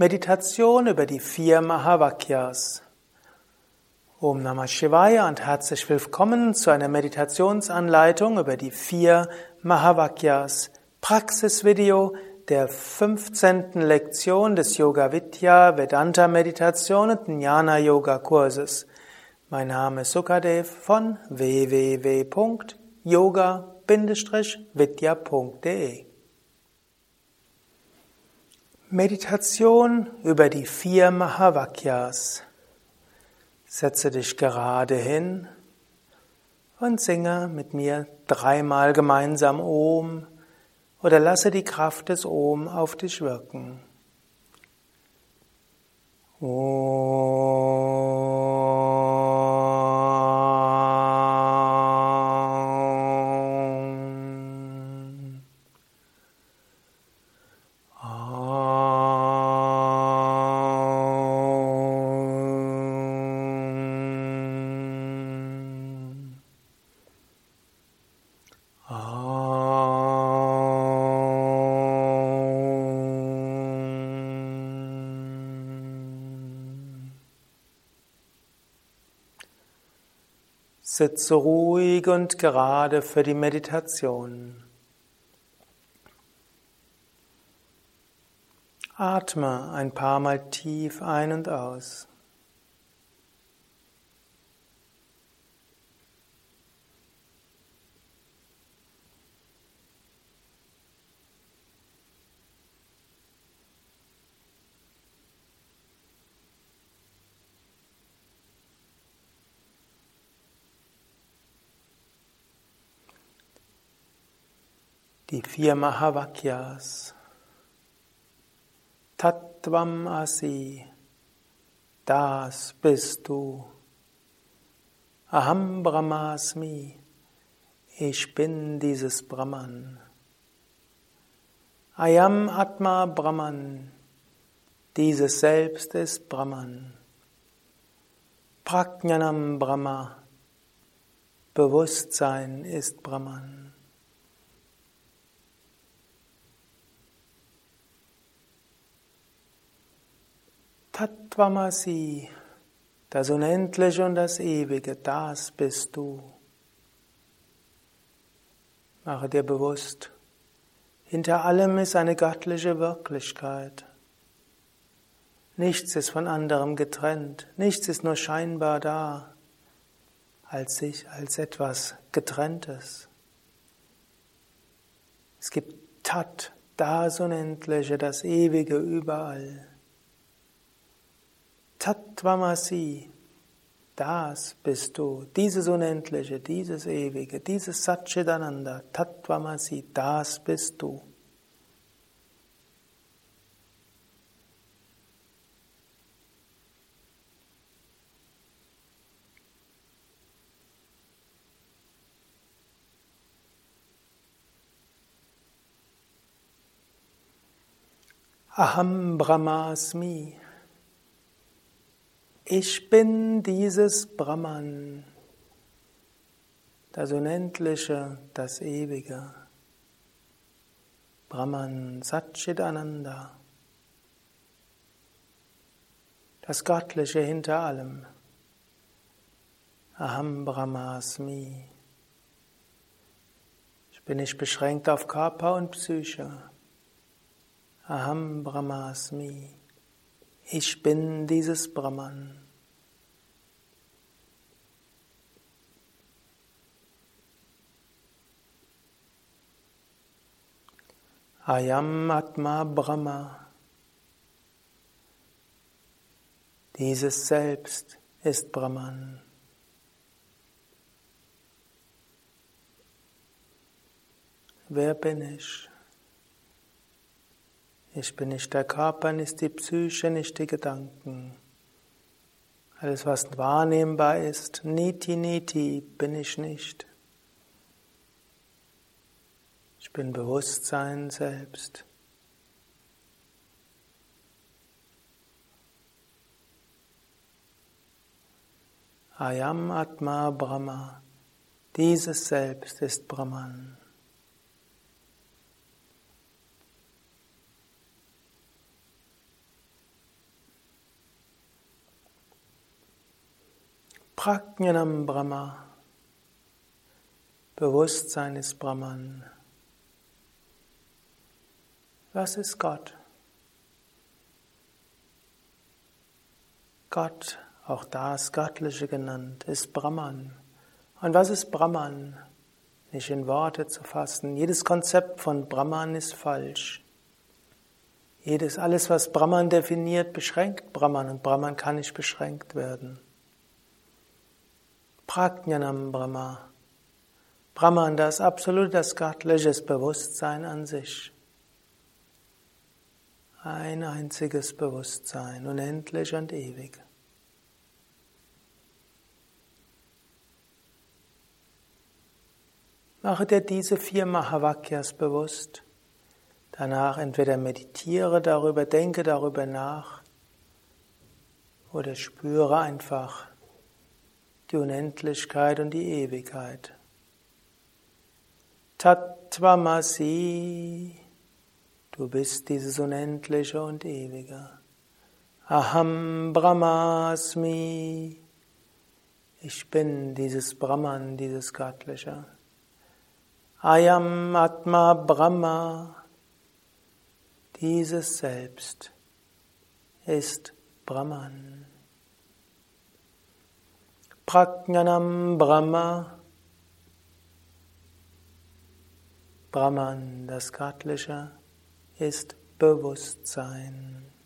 Meditation über die vier Mahavakyas. Om Namah Shivaya und herzlich willkommen zu einer Meditationsanleitung über die vier Mahavakyas. Praxisvideo der 15. Lektion des Yoga Vidya Vedanta Meditation und Jnana Yoga Kurses. Mein Name ist Sukadev von www.yoga-vidya.de Meditation über die vier Mahavakyas. Setze dich gerade hin und singe mit mir dreimal gemeinsam Om oder lasse die Kraft des Om auf dich wirken. Om. Sitze ruhig und gerade für die Meditation. Atme ein paar Mal tief ein und aus. Die vier Mahavakyas. Tattvam Asi, das bist du. Aham Brahmasmi, ich bin dieses Brahman. Ayam Atma Brahman, dieses Selbst ist Brahman. Prajnanam Brahma, Bewusstsein ist Brahman. Tattvamasi, das Unendliche und das Ewige, das bist du. Mache dir bewusst, hinter allem ist eine göttliche Wirklichkeit. Nichts ist von anderem getrennt, nichts ist nur scheinbar da, als sich, als etwas getrenntes. Es gibt Tat, das Unendliche, das Ewige überall. Tattvamasi, das bist du, dieses Unendliche, dieses Ewige, dieses Satchitananda, Tattvamasi, das bist du. Aham Brahmasmi. Ich bin dieses Brahman, das Unendliche, das Ewige. Brahman Satchitananda, das Göttliche hinter allem. Aham Brahmasmi. Ich bin nicht beschränkt auf Körper und Psyche. Aham Brahmasmi. Ich bin dieses Brahman. Ayam Atma Brahma. Dieses Selbst ist Brahman. Wer bin ich? Ich bin nicht der Körper, nicht die Psyche, nicht die Gedanken. Alles, was wahrnehmbar ist, niti niti, bin ich nicht. Ich bin Bewusstsein selbst. Ayam Atma Brahma. Dieses Selbst ist Brahman. Prajnanam Brahma. Bewusstsein ist Brahman. Was ist Gott? Gott, auch das Göttliche genannt, ist Brahman. Und was ist Brahman? Nicht in Worte zu fassen. Jedes Konzept von Brahman ist falsch. Jedes, alles, was Brahman definiert, beschränkt Brahman und Brahman kann nicht beschränkt werden. Prajnanam Brahma. Brahman, das absolute, das göttliche Bewusstsein an sich. Ein einziges Bewusstsein, unendlich und ewig. Mache dir diese vier Mahavakyas bewusst. Danach entweder meditiere darüber, denke darüber nach oder spüre einfach die Unendlichkeit und die Ewigkeit. Tattvamasi, du bist dieses Unendliche und Ewige. Aham Brahmasmi, ich bin dieses Brahman, dieses Göttliche. Ayam Atma Brahma, dieses Selbst ist Brahman. Prajnanam Brahma, Brahman, das Göttliche, ist Bewusstsein.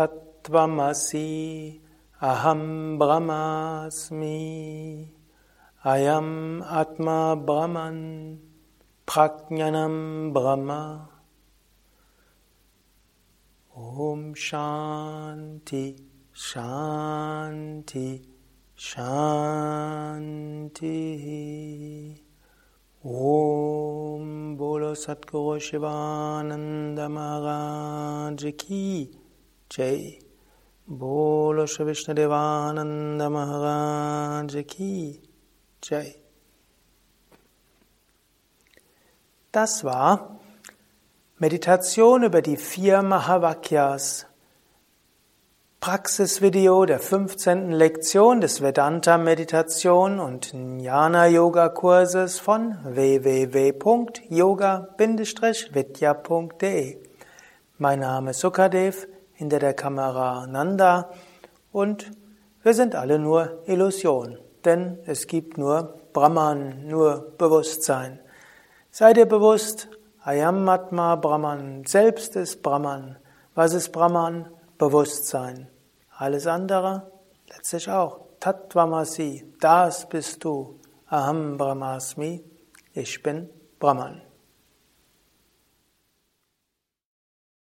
Tattvamasi Aham Brahmasmi Ayam Atma Brahman Prajnanam Brahma Om Shanti Shanti Shanti Om Bolo Satguru Shivananda Maharaj Ki Bolo Shri Vishnu Devananda Maharaj Ki Jai Das war Meditation über die vier Mahavakyas. Praxisvideo der 15. Lektion des Vedanta Meditation und Jnana Yoga Kurses von www.yoga-vidya.de. Mein Name ist Sukadev, hinter der Kamera Nanda und wir sind alle nur Illusion, denn es gibt nur Brahman, nur Bewusstsein. Sei dir bewusst, Ayam Atma Brahman, selbst ist Brahman. Was ist Brahman? Bewusstsein. Alles andere letztlich auch. Tattvamasi, das bist du. Aham Brahmasmi, ich bin Brahman.